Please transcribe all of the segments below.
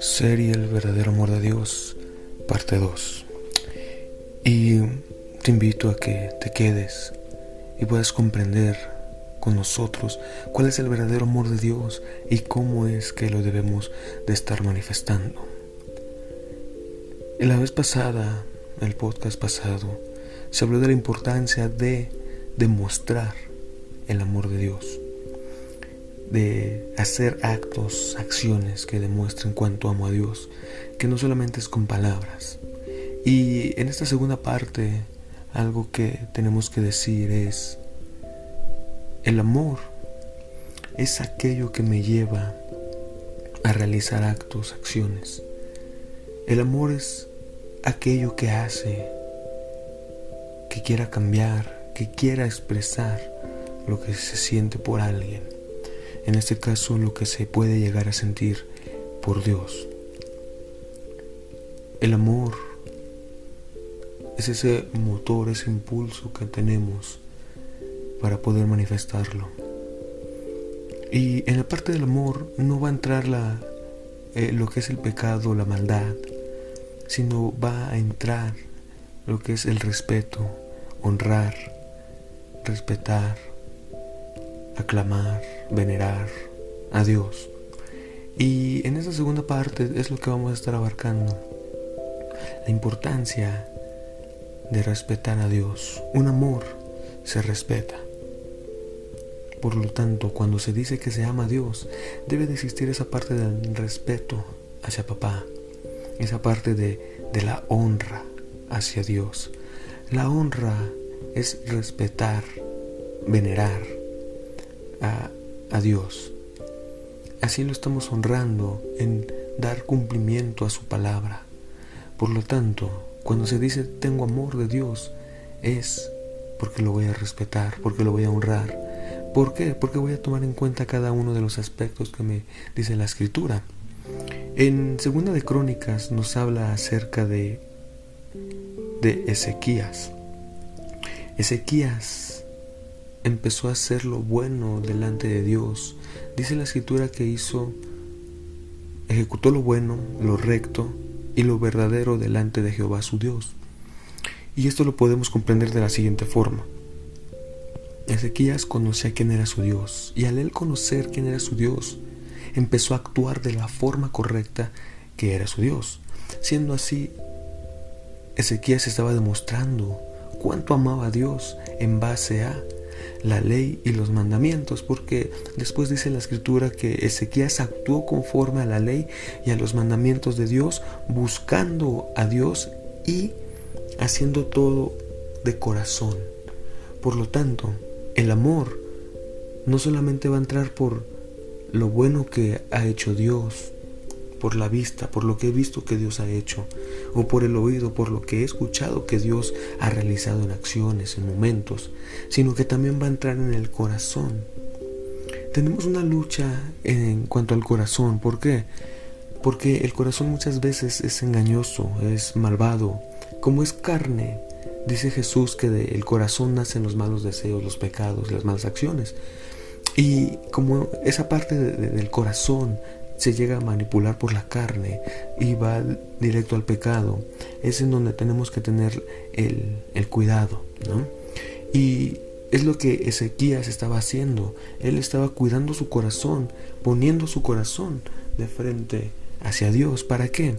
Serie El verdadero amor de Dios, parte 2. Y te invito a que te quedes y puedas comprender con nosotros cuál es el verdadero amor de Dios y cómo es que lo debemos de estar manifestando. En la vez pasada, el podcast pasado, se habló de la importancia de demostrar el amor de Dios de hacer actos, acciones que demuestren cuánto amo a Dios, que no solamente es con palabras. Y en esta segunda parte, algo que tenemos que decir es, el amor es aquello que me lleva a realizar actos, acciones. El amor es aquello que hace que quiera cambiar, que quiera expresar lo que se siente por alguien en este caso lo que se puede llegar a sentir por Dios. El amor es ese motor, ese impulso que tenemos para poder manifestarlo. Y en la parte del amor no va a entrar la, eh, lo que es el pecado, la maldad, sino va a entrar lo que es el respeto, honrar, respetar, aclamar, venerar a Dios. Y en esta segunda parte es lo que vamos a estar abarcando. La importancia de respetar a Dios. Un amor se respeta. Por lo tanto, cuando se dice que se ama a Dios, debe de existir esa parte del respeto hacia papá, esa parte de, de la honra hacia Dios. La honra es respetar, venerar, a, Dios. Así lo estamos honrando en dar cumplimiento a su palabra. Por lo tanto, cuando se dice tengo amor de Dios, es porque lo voy a respetar, porque lo voy a honrar. ¿Por qué? Porque voy a tomar en cuenta cada uno de los aspectos que me dice la escritura. En Segunda de Crónicas nos habla acerca de de Ezequías. Ezequías empezó a hacer lo bueno delante de Dios. Dice la escritura que hizo, ejecutó lo bueno, lo recto y lo verdadero delante de Jehová su Dios. Y esto lo podemos comprender de la siguiente forma. Ezequías conocía quién era su Dios y al él conocer quién era su Dios, empezó a actuar de la forma correcta que era su Dios. Siendo así, Ezequías estaba demostrando cuánto amaba a Dios en base a la ley y los mandamientos, porque después dice la escritura que Ezequías actuó conforme a la ley y a los mandamientos de Dios, buscando a Dios y haciendo todo de corazón. Por lo tanto, el amor no solamente va a entrar por lo bueno que ha hecho Dios, por la vista, por lo que he visto que Dios ha hecho, o por el oído, por lo que he escuchado que Dios ha realizado en acciones, en momentos, sino que también va a entrar en el corazón. Tenemos una lucha en cuanto al corazón, ¿por qué? Porque el corazón muchas veces es engañoso, es malvado, como es carne. Dice Jesús que del corazón nacen los malos deseos, los pecados, las malas acciones. Y como esa parte del corazón se llega a manipular por la carne y va directo al pecado, es en donde tenemos que tener el, cuidado, ¿no? Y es lo que Ezequías estaba haciendo. Él estaba cuidando su corazón, poniendo su corazón de frente hacia Dios. ¿Para qué?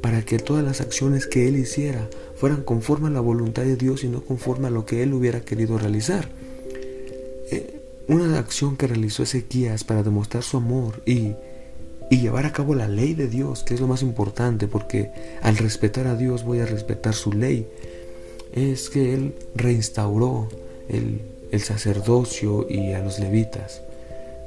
Para que todas las acciones que él hiciera fueran conforme a la voluntad de Dios y no conforme a lo que él hubiera querido realizar. Eh, una acción que realizó Ezequías para demostrar su amor y y llevar a cabo la ley de Dios, que es lo más importante, porque al respetar a Dios voy a respetar su ley, es que Él reinstauró el, sacerdocio y a los levitas,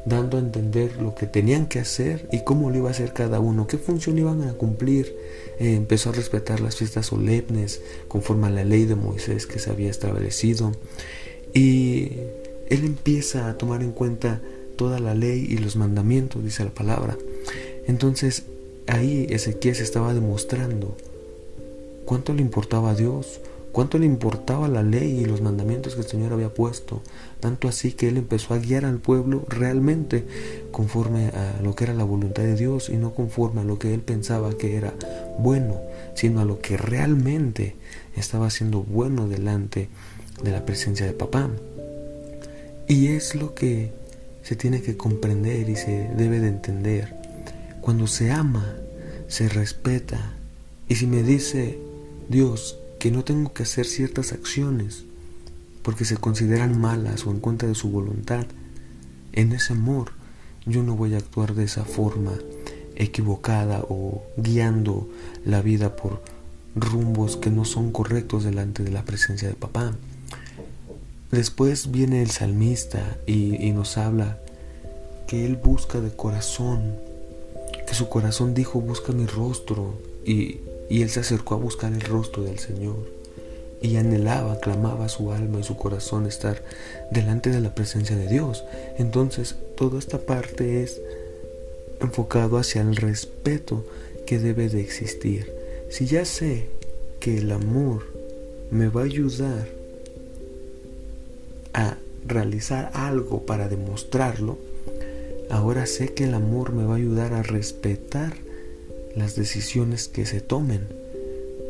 dando a entender lo que tenían que hacer y cómo lo iba a hacer cada uno, qué función iban a cumplir. Eh, empezó a respetar las fiestas solemnes conforme a la ley de Moisés que se había establecido. Y Él empieza a tomar en cuenta toda la ley y los mandamientos, dice la palabra. Entonces ahí Ezequiel estaba demostrando cuánto le importaba a Dios, cuánto le importaba la ley y los mandamientos que el Señor había puesto, tanto así que él empezó a guiar al pueblo realmente conforme a lo que era la voluntad de Dios y no conforme a lo que él pensaba que era bueno, sino a lo que realmente estaba haciendo bueno delante de la presencia de papá. Y es lo que se tiene que comprender y se debe de entender. Cuando se ama, se respeta. Y si me dice Dios, que no tengo que hacer ciertas acciones porque se consideran malas o en contra de su voluntad. En ese amor yo no voy a actuar de esa forma equivocada o guiando la vida por rumbos que no son correctos delante de la presencia de papá. Después viene el salmista y, nos habla que él busca de corazón, su corazón dijo busca mi rostro y y él se acercó a buscar el rostro del Señor y anhelaba, clamaba su alma y su corazón estar delante de la presencia de Dios. Entonces, toda esta parte es enfocado hacia el respeto que debe de existir. Si ya sé que el amor me va a ayudar a realizar algo para demostrarlo, ahora sé que el amor me va a ayudar a respetar las decisiones que se tomen.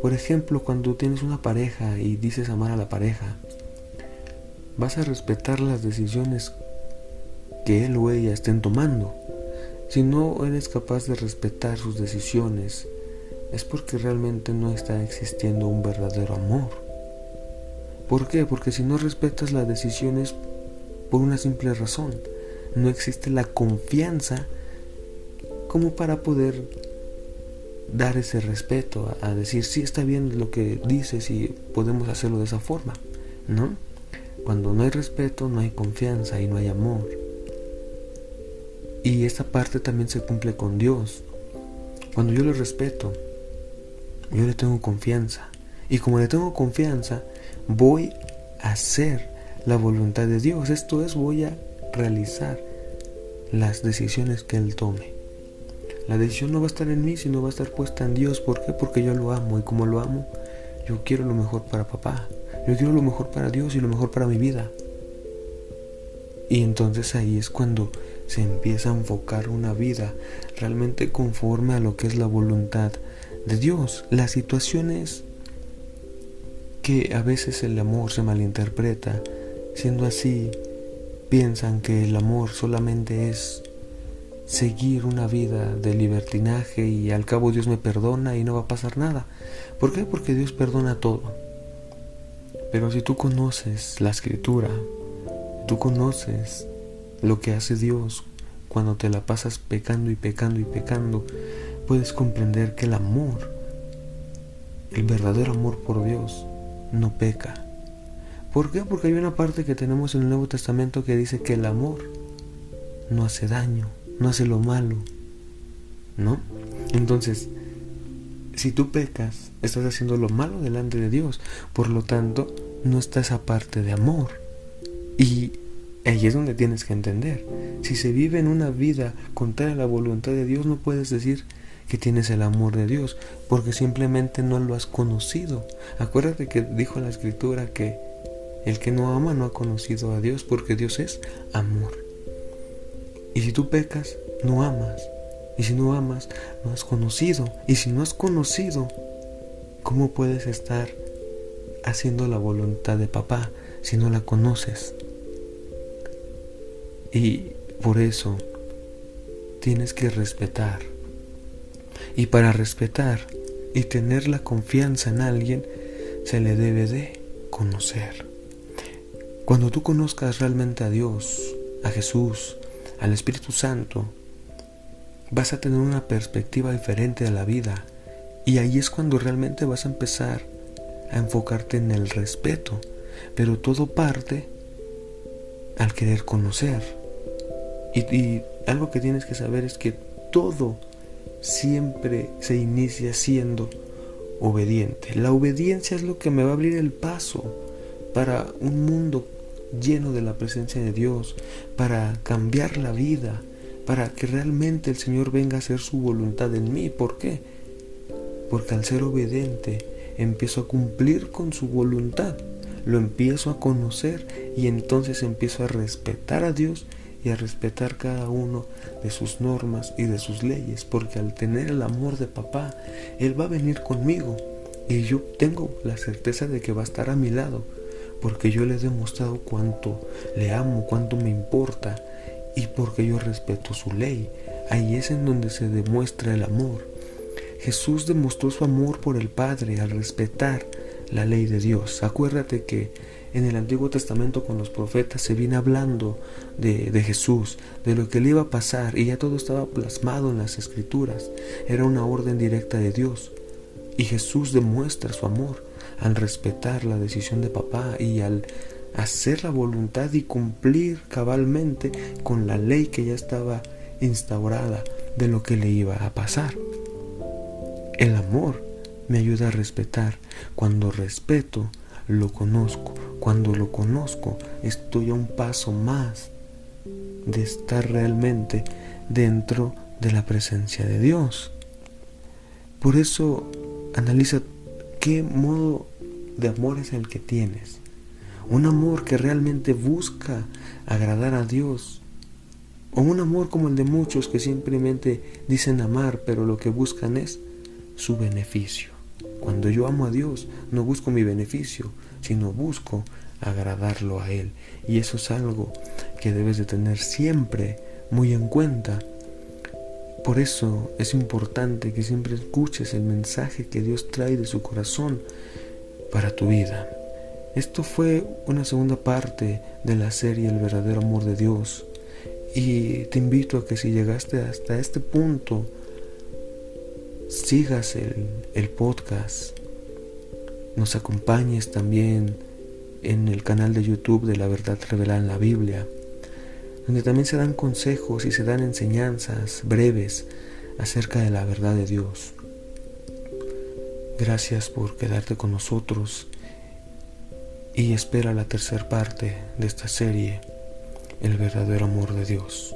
Por ejemplo, cuando tienes una pareja y dices amar a la pareja, vas a respetar las decisiones que él o ella estén tomando. Si no eres capaz de respetar sus decisiones, es porque realmente no está existiendo un verdadero amor. ¿Por qué? Porque si no respetas las decisiones por una simple razón, no existe la confianza como para poder dar ese respeto, a, decir, sí está bien lo que dices y podemos hacerlo de esa forma, ¿no? Cuando no hay respeto, no hay confianza y no hay amor. Y esta parte también se cumple con Dios. Cuando yo le respeto, yo le tengo confianza. Y como le tengo confianza, voy a hacer la voluntad de Dios. Esto es, voy a realizar las decisiones que Él tome. La decisión no va a estar en mí, sino va a estar puesta en Dios. ¿Por qué? Porque yo lo amo y como lo amo, yo quiero lo mejor para papá. Yo quiero lo mejor para Dios y lo mejor para mi vida. Y entonces ahí es cuando se empieza a enfocar una vida realmente conforme a lo que es la voluntad de Dios. Las situaciones que a veces el amor se malinterpreta, siendo así, piensan que el amor solamente es seguir una vida de libertinaje y al cabo Dios me perdona y no va a pasar nada. ¿Por qué? Porque Dios perdona todo. Pero si tú conoces la escritura, tú conoces lo que hace Dios cuando te la pasas pecando y pecando y pecando, puedes comprender que el amor, el verdadero amor por Dios, no peca. ¿Por qué? Porque hay una parte que tenemos en el Nuevo Testamento que dice que el amor no hace daño no hace lo malo, ¿no? Entonces, si tú pecas, estás haciendo lo malo delante de Dios, por lo tanto, no está esa parte de amor. Y ahí es donde tienes que entender. Si se vive en una vida contraria a la voluntad de Dios, no puedes decir que tienes el amor de Dios, porque simplemente no lo has conocido. Acuérdate que dijo la escritura que el que no ama no ha conocido a Dios, porque Dios es amor. Y si tú pecas, no amas. Y si no amas, no has conocido. Y si no has conocido, ¿cómo puedes estar haciendo la voluntad de papá si no la conoces? Y por eso tienes que respetar. Y para respetar y tener la confianza en alguien, se le debe de conocer. Cuando tú conozcas realmente a Dios, a Jesús, al Espíritu Santo, vas a tener una perspectiva diferente de la vida. Y ahí es cuando realmente vas a empezar a enfocarte en el respeto. Pero todo parte al querer conocer. Y, algo que tienes que saber es que todo siempre se inicia siendo obediente. La obediencia es lo que me va a abrir el paso para un mundo lleno de la presencia de Dios, para cambiar la vida, para que realmente el Señor venga a hacer su voluntad en mí. ¿Por qué? Porque al ser obediente empiezo a cumplir con su voluntad, lo empiezo a conocer y entonces empiezo a respetar a Dios y a respetar cada uno de sus normas y de sus leyes, porque al tener el amor de papá, Él va a venir conmigo y yo tengo la certeza de que va a estar a mi lado, porque yo le he demostrado cuánto le amo, cuánto me importa y porque yo respeto su ley. Ahí es en donde se demuestra el amor. Jesús demostró su amor por el Padre al respetar la ley de Dios. Acuérdate que en el Antiguo Testamento con los profetas se viene hablando de, de, Jesús, de lo que le iba a pasar y ya todo estaba plasmado en las escrituras. Era una orden directa de Dios. Y Jesús demuestra su amor al respetar la decisión de papá y al hacer la voluntad y cumplir cabalmente con la ley que ya estaba instaurada de lo que le iba a pasar. El amor me ayuda a respetar. Cuando respeto, lo conozco. Cuando lo conozco, estoy a un paso más de estar realmente dentro de la presencia de Dios. Por eso analiza qué modo de amor es el que tienes. Un amor que realmente busca agradar a Dios. O un amor como el de muchos que simplemente dicen amar, pero lo que buscan es su beneficio. Cuando yo amo a Dios, no busco mi beneficio, sino busco agradarlo a Él. Y eso es algo que debes de tener siempre muy en cuenta. Por eso es importante que siempre escuches el mensaje que Dios trae de su corazón para tu vida. Esto fue una segunda parte de la serie El verdadero amor de Dios. Y te invito a que si llegaste hasta este punto, sigas el, podcast, nos acompañes también en el canal de YouTube de la verdad revelada en la Biblia, donde también se dan consejos y se dan enseñanzas breves acerca de la verdad de Dios. Gracias por quedarte con nosotros y espera la tercera parte de esta serie, El verdadero amor de Dios.